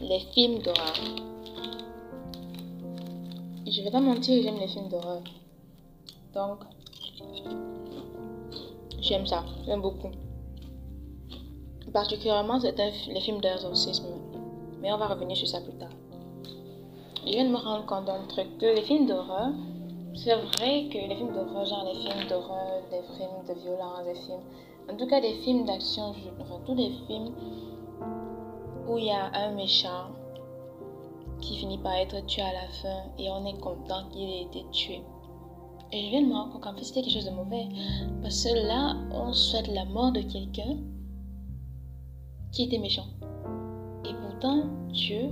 Les films d'horreur. Je vais pas mentir, j'aime les films d'horreur. Donc, j'aime ça, j'aime beaucoup. Particulièrement, c'est les films d'exorcisme. Mais on va revenir sur ça plus tard. Je viens de me rendre compte d'un truc que les films d'horreur, c'est vrai que les films d'horreur, genre les films d'horreur, des films de violence, des films, en tout cas des films d'action, enfin tous les films où il y a un méchant qui finit par être tué à la fin et on est content qu'il ait été tué. Et je viens de me rendre compte qu'en fait c'était quelque chose de mauvais. Parce que là, on souhaite la mort de quelqu'un qui était méchant. Et pourtant, Dieu,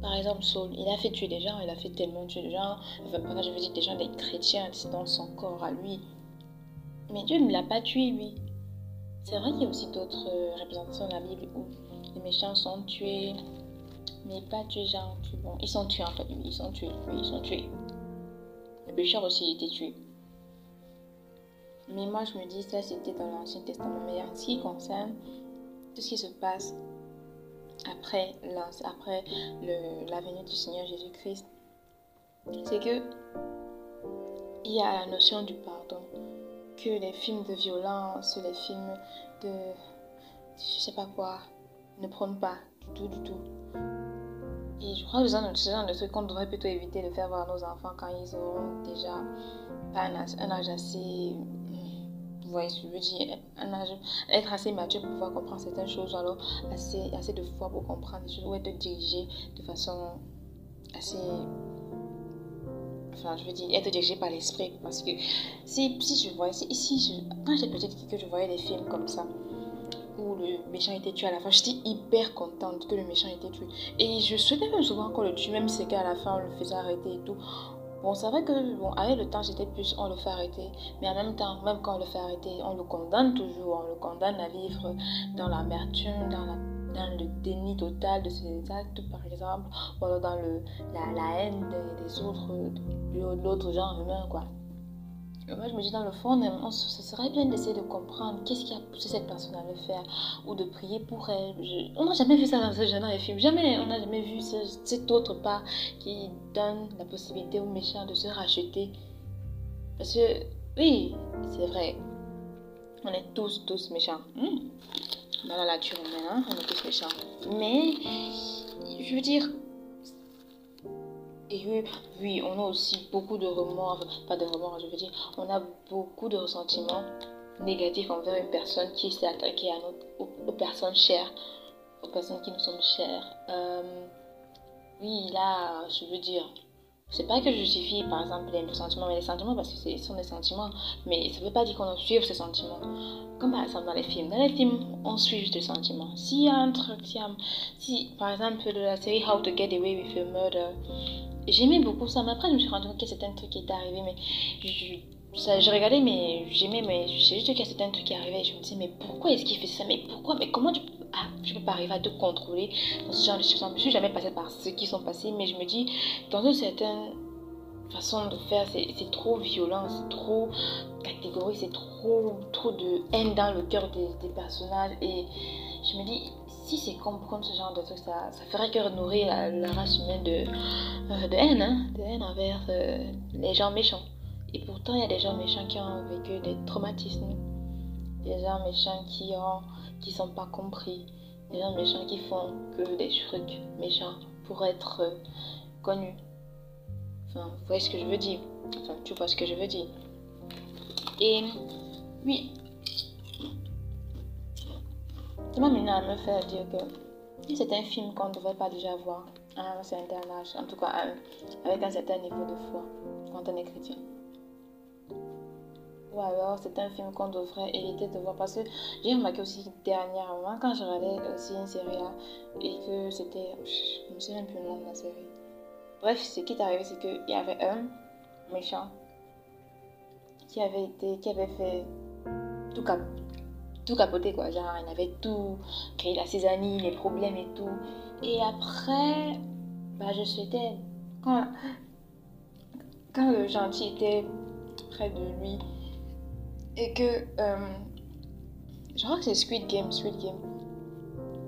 par exemple, Saul, il a fait tuer des gens, il a fait tellement tuer des gens, enfin, je veux dire des gens, des chrétiens, dans son corps à lui. Mais Dieu ne l'a pas tué, lui. C'est vrai qu'il y a aussi d'autres euh, représentations dans la Bible où les méchants sont tués, mais pas tués, genre, bon, ils sont tués en fait, ils sont tués, oui, ils sont tués. Le pécheur aussi était tué. Mais moi, je me dis, ça c'était dans l'Ancien Testament. Mais en ce qui concerne tout ce qui se passe après, après la venue du Seigneur Jésus-Christ, c'est que il y a la notion du pardon. Que les films de violence, les films de je sais pas quoi, ne prennent pas du tout, du tout. Et je crois que ce genre de trucs qu'on devrait plutôt éviter de faire voir nos enfants quand ils auront déjà un âge, assez. Vous voyez ce que je veux dire un âge, Être assez mature pour pouvoir comprendre certaines choses, alors assez, assez de foi pour comprendre des choses, ou être dirigé de façon assez. Enfin, je veux dire, être dirigé par l'esprit. Parce que si, si je voyais, si, si je, quand j'étais petite, que je voyais des films comme ça, le méchant était tué à la fin. J'étais hyper contente que le méchant était tué. Et je souhaitais même souvent qu'on le tue, même si c'est qu'à la fin on le faisait arrêter et tout. Bon, c'est vrai que, bon, avec le temps, j'étais plus, on le fait arrêter. Mais en même temps, même quand on le fait arrêter, on le condamne toujours. On le condamne à vivre dans l'amertume, dans, le déni total de ses actes, par exemple. Ou alors dans le, la, haine des, autres, de l'autre genre humain, quoi moi, je me dis dans le fond, ce serait bien d'essayer de comprendre qu'est-ce qui a poussé cette personne à le faire ou de prier pour elle. on n'a jamais vu ça dans ce genre de film. Jamais, on n'a jamais vu cet autre pas qui donne la possibilité aux méchants de se racheter. Parce que, oui, c'est vrai, on est tous, tous méchants. Hmm. Dans la nature humaine, hein, on est tous méchants. Mais, je veux dire, oui, on a aussi beaucoup de remords, pas de remords, je veux dire, on a beaucoup de ressentiments négatifs envers une personne qui s'est attaquée à notre, aux, personnes chères, aux personnes qui nous sont chères. Euh, oui, là, je veux dire, c'est pas que je justifie par exemple les sentiments, mais les sentiments parce que ce sont des sentiments, mais ça veut pas dire qu'on doit suivre ces sentiments. Comme par exemple dans les films. Dans les films, on suit juste les sentiments. S'il y un truc, si, par exemple de la série How to Get Away with a Murder, j'aimais beaucoup ça, mais après je me suis rendu compte que c'était un truc qui était arrivé, mais je, ça, je regardais, mais j'aimais, mais je sais juste qu'il y a certains trucs qui arrivaient, je me disais, mais pourquoi est-ce qu'il fait ça? Mais pourquoi? Mais comment tu ah, je peux pas arriver à te contrôler dans ce genre de situations. Je suis jamais passée par ceux qui sont passés, mais je me dis, dans une certaine façon de faire, c'est trop violent, c'est trop catégorique, c'est trop, trop de haine dans le cœur des, personnages. Et je me dis, si c'est comprendre ce genre de trucs, ça, ça ferait que nourrir la, race humaine de, euh, de haine, hein, de haine envers euh, les gens méchants. Et pourtant, il y a des gens méchants qui ont vécu des traumatismes, des gens méchants qui ont qui sont pas compris, des gens méchants qui font que des trucs méchants pour être euh, connus. Enfin, vous voyez ce que je veux dire. Enfin, tu vois ce que je veux dire. Et oui, m'a maintenant à me faire dire que c'est un film qu'on ne devrait pas déjà voir à un certain âge, en tout cas avec un certain niveau de foi quand on est chrétien. Ou alors c'est un film qu'on devrait éviter de voir parce que j'ai remarqué aussi dernièrement quand je regardais aussi une série là et que c'était. Je me souviens plus le nom de la série. Bref, ce qui est arrivé, c'est qu'il y avait un méchant qui avait été. qui avait fait tout, cap, tout capoter quoi. Genre, il avait tout créé la césanie, les problèmes et tout. Et après, bah, je souhaitais. Quand, quand le gentil était près de lui, et que, euh, je crois que c'est Squid Game, Squid Game.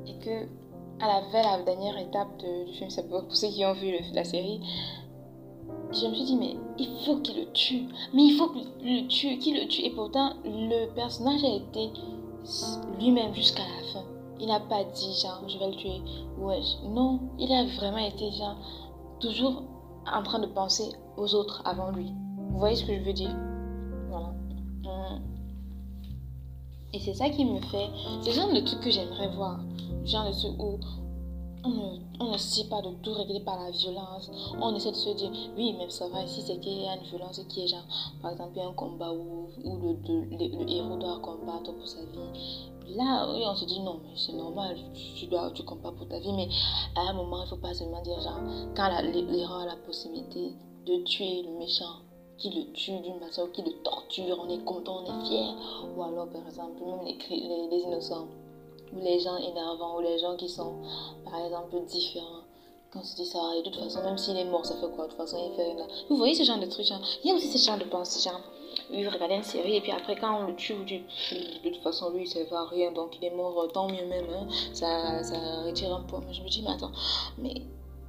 Et que à la, vers la dernière étape du film, c'est pour ceux qui ont vu la série, je me suis dit, mais il faut qu'il le tue. Mais il faut qu'il le tue, qu'il le tue. Et pourtant, le personnage a été lui-même jusqu'à la fin. Il n'a pas dit, genre, je vais le tuer. Ouais, non, il a vraiment été, genre, toujours en train de penser aux autres avant lui. Vous voyez ce que je veux dire? Voilà. Hum. Et c'est ça qui me fait. C'est genre de truc que j'aimerais voir. Genre de truc où on ne, on sait pas de tout régler par la violence. On essaie de se dire, oui, même ça va, si c'est qu'il y a une violence qui est genre, par exemple, un combat où, le, héros doit combattre pour sa vie. Là, oui, on se dit, non, mais c'est normal, tu, dois, tu combats pour ta vie, mais à un moment, il ne faut pas seulement dire, genre, quand l'héros a la possibilité de tuer le méchant, qui le tue d'une façon, qui le torture, on est content, on est fier. Ou alors, par exemple, même les, les innocents ou les gens énervants, ou les gens qui sont, par exemple, différents. Quand on se dit ça, et de toute façon, même s'il est mort, ça fait quoi? De toute façon, il fait rien. Vous voyez ce genre de trucs, genre, il y a aussi ce genre de pensée, genre, oui, regardez une série, et puis après, quand on le tue, vous dites, de toute façon, lui, ça va rien, donc il est mort, tant mieux même, hein. ça, ça retire un peu. Mais je me dis, mais attends, mais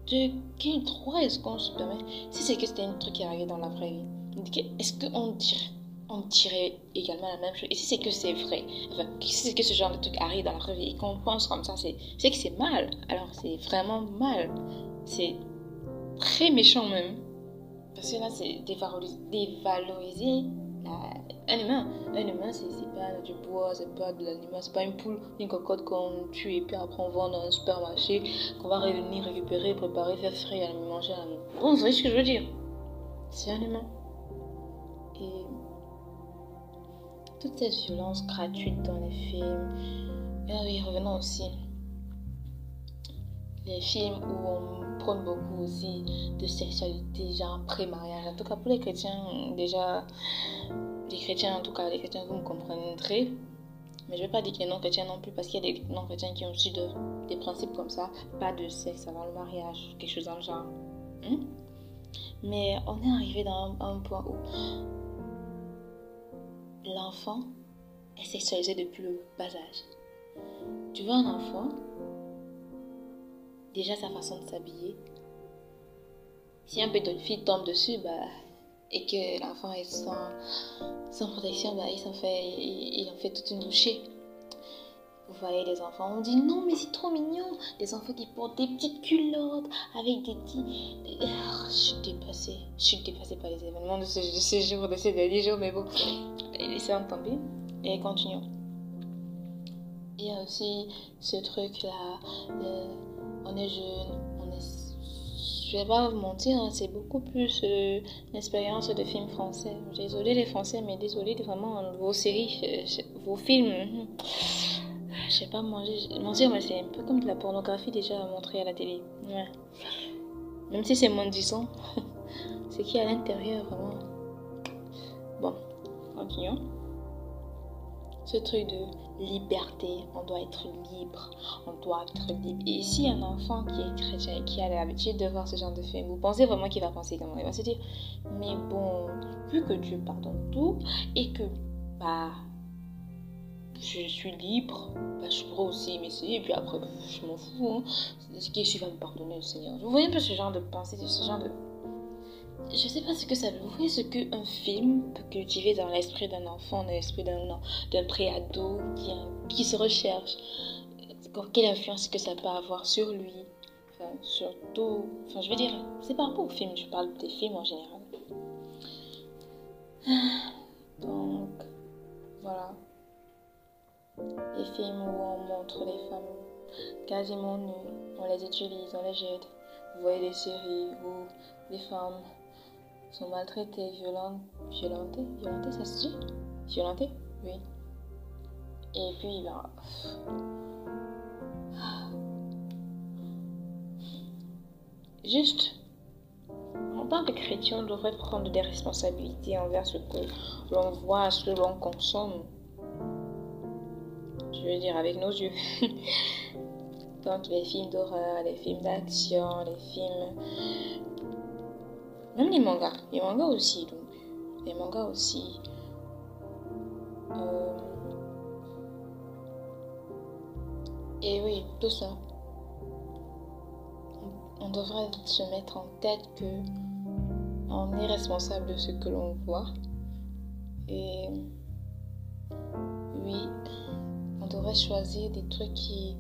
de quel droit est-ce qu'on se permet? Si c'est que c'était un truc qui arrivait dans la vraie vie, est-ce qu'on dirait on dirait également la même chose. Et si c'est que c'est vrai, enfin, si c'est que ce genre de truc arrive dans la vraie vie et qu'on pense comme ça, c'est que c'est mal. Alors c'est vraiment mal. C'est très méchant même. Parce que là, c'est dévaloriser, un humain. Un humain, c'est pas du bois, c'est pas de l'animal, c'est pas une poule, une cocotte qu'on tue et puis après on vend dans un supermarché, qu'on va revenir récupérer, préparer, faire frais à manger. À... Bon, vous voyez ce que je veux dire? C'est un humain. Et toute cette violence gratuite dans les films. Ah oui, revenons aussi. Les films où on prône beaucoup aussi de sexualité, genre pré-mariage. En tout cas, pour les chrétiens, déjà, les chrétiens, en tout cas, les chrétiens, vous me comprendrez. Mais je ne vais pas dire que les non-chrétiens non plus, parce qu'il y a des non-chrétiens qui ont aussi des principes comme ça. Pas de sexe avant le mariage, quelque chose dans le genre. Hmm? Mais on est arrivé dans un point où l'enfant est sexualisé depuis le bas âge. Tu vois un enfant, déjà sa façon de s'habiller. Si un de fille tombe dessus, bah, et que l'enfant est sans, protection, bah, il, en fait, il, en fait toute une bouchée. Vous voyez les enfants, on dit non mais c'est trop mignon. Des enfants qui portent des petites culottes avec des petits... Oh, je suis dépassée. Je suis dépassée par les événements de ce, de ces jours, de ces derniers jours, mais bon, laissez en tomber et continuons. Il y a aussi ce truc-là, euh, on est jeune, on est... Je vais pas vous mentir, hein, c'est beaucoup plus euh, l'expérience de films français. Désolé les Français, mais désolé vraiment vos séries, euh, vos films. Je sais pas manger, mentir, mais c'est un peu comme de la pornographie déjà montrée à la télé. Même si c'est moins de 10 ans, c'est qui à l'intérieur vraiment. Ce truc de liberté, on doit être libre, on doit être libre. Et si un enfant qui est chrétien qui a l'habitude de voir ce genre de film, vous pensez vraiment qu'il va penser comment Il va se dire, mais bon, vu que Dieu pardonne tout et que, bah, je suis libre, bah, je pourrais aussi m'essayer, et puis après, je m'en fous. Hein. Ce qui va me pardonner, le Seigneur? Vous voyez un peu ce genre de pensée, ce genre de. Je sais pas ce que ça veut. Vous voyez ce qu'un film peut cultiver dans l'esprit d'un enfant, dans l'esprit d'un préado qui, qui se recherche? Quelle influence que ça peut avoir sur lui? Enfin, surtout. Enfin, je veux dire, c'est pas rapport au film, je parle des films en général. Donc, voilà les films où on montre les femmes quasiment nues, on les utilise, on les jette. Vous voyez des séries où les femmes sont maltraitées, violentes, violentées, violentées, ça se dit? Violentées Oui. Et puis, ben, juste, en tant que chrétien, on devrait prendre des responsabilités envers ce que l'on voit, ce que l'on consomme. Je veux dire avec nos yeux. Donc les films d'horreur, les films d'action, les films... Même les mangas. Les mangas aussi, donc. Les mangas aussi. Euh, et oui, tout ça. on devrait se mettre en tête que on est responsable de ce que l'on voit. Et oui, on devrait choisir des trucs qui,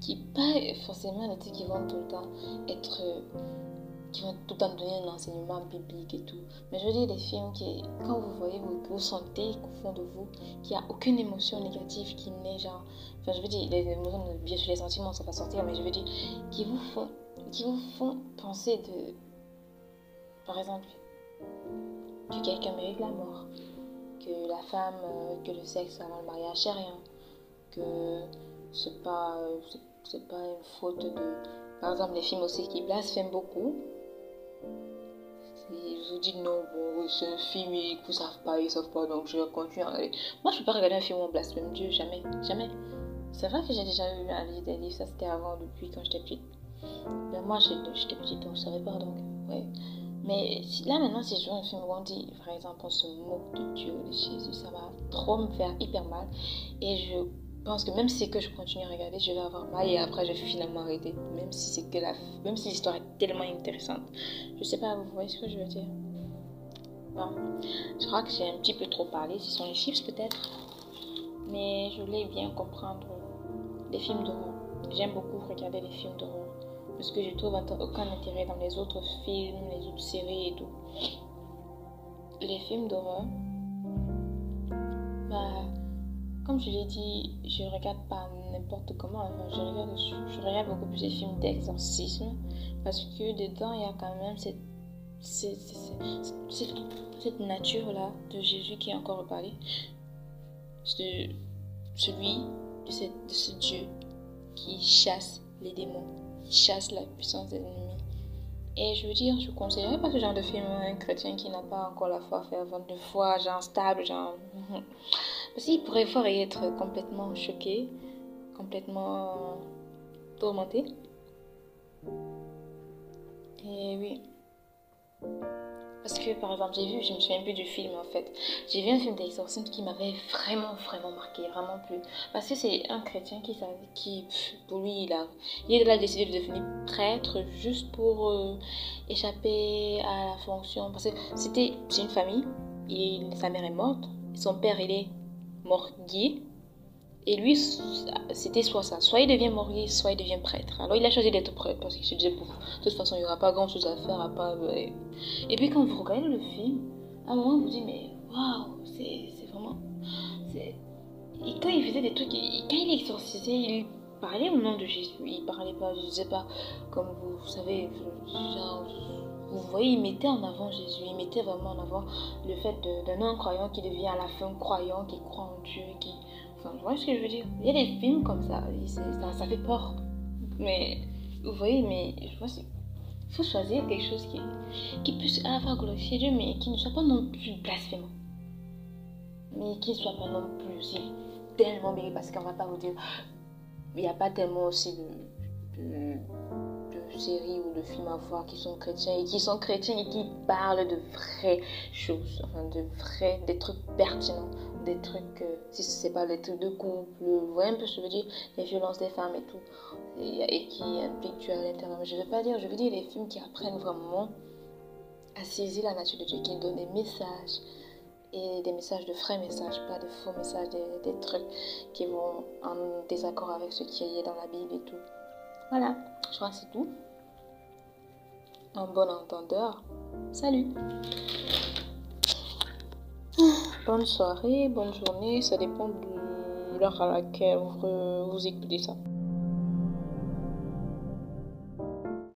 qui pas forcément des trucs qui vont tout le temps être qui vont tout le temps donner un enseignement biblique et tout. Mais je veux dire des films qui, quand vous voyez, vous, sentez au fond de vous qu'il n'y a aucune émotion négative qui n'est genre. Enfin, je veux dire, les émotions, bien sûr, les sentiments, ça va sortir, mais je veux dire, qui vous font, qui vous font penser de. Par exemple, que quelqu'un mérite la mort, que la femme, euh, que le sexe avant le mariage, c'est rien, que c'est pas, euh, c'est pas une faute de. Par exemple, les films aussi qui blasphèment beaucoup, ils vous disent non, bon, c'est un film, ils ne savent pas, ils savent pas, donc je vais continuer à. Moi, je ne peux pas regarder un film où on blasphème Dieu, jamais, jamais. C'est vrai que j'ai déjà eu un livre des livres, ça c'était avant, depuis quand j'étais petite. Mais moi, j'étais petite, donc je ne savais pas, donc, ouais. Mais là, maintenant, si je vois un film où on dit, par exemple, on se moque de Dieu, de Jésus, ça va trop me faire hyper mal. Et je pense que même si je continue à regarder, je vais avoir mal et après je vais finalement arrêter. Même si l'histoire est tellement intéressante. Je sais pas, vous voyez ce que je veux dire? Je crois que j'ai un petit peu trop parlé. Ce sont les chiffres peut-être, mais je voulais bien comprendre les films d'horreur. J'aime beaucoup regarder les films d'horreur parce que je trouve aucun intérêt dans les autres films, les autres séries et tout. Les films d'horreur, bah comme je l'ai dit, je regarde pas n'importe comment. je, regarde, beaucoup plus les films d'exorcisme parce que dedans, il y a quand même cette, cette, nature-là de Jésus qui est encore reparlé. De celui de, ce Dieu qui chasse les démons, qui chasse la puissance des ennemis. Et je veux dire, je conseillerais pas ce genre de film à un chrétien qui n'a pas encore la foi fervente, de foi, genre stable, genre. Parce qu'il pourrait fort y être complètement choqué, complètement tourmenté. Et oui. Parce que, par exemple, j'ai vu, je me souviens plus du film en fait. J'ai vu un film d'exorcisme qui m'avait vraiment, vraiment marqué, vraiment plu. Parce que c'est un chrétien qui, qui pour lui, il a, il a décidé de devenir prêtre juste pour euh, échapper à la fonction. Parce que c'était, une famille, il, sa mère est morte, son père, il est morguier. Et lui, c'était soit ça. Soit il devient morguier, soit il devient prêtre. Alors il a choisi d'être prêtre parce qu'il se disait, de toute façon, il n'y aura pas grand chose à faire à part. Et puis quand vous regardez le film, à un moment, vous dites, mais waouh, c'est vraiment. Et quand il faisait des trucs, quand il exorcisait, il parlait au nom de Jésus. Il parlait pas, je sais pas, comme vous, savez, vous voyez, il mettait en avant Jésus, il mettait vraiment en avant le fait d'un non-croyant qui devient à la fin croyant, qui croit en Dieu, qui... Enfin, vous voyez ce que je veux dire Il y a des films comme ça, ça, fait peur. Mais, vous voyez, mais je vois, il faut choisir quelque chose qui, qui puisse à la fois glorifier Dieu, mais qui ne soit pas non plus blasphémant. Mais qui ne soit pas non plus aussi tellement béni, parce qu'on va pas vous dire, il n'y a pas tellement aussi de séries ou de films à voir qui sont chrétiens et qui sont chrétiens et qui parlent de vraies choses, enfin de vrais, des trucs pertinents, des trucs, euh, si ce n'est pas des trucs de couple, vous voyez un peu ce que je veux dire, les violences des femmes et tout, et, qui impliquent à l'intérieur. Je ne veux pas dire, je veux dire les films qui apprennent vraiment à saisir la nature de Dieu, qui donnent des messages et des messages de vrais messages, pas de faux messages, des, des trucs qui vont en désaccord avec ce qui est dans la Bible et tout. Voilà, je crois que c'est tout. Un bon entendeur. Salut. Bonne soirée, bonne journée, ça dépend de l'heure à laquelle vous, écoutez ça.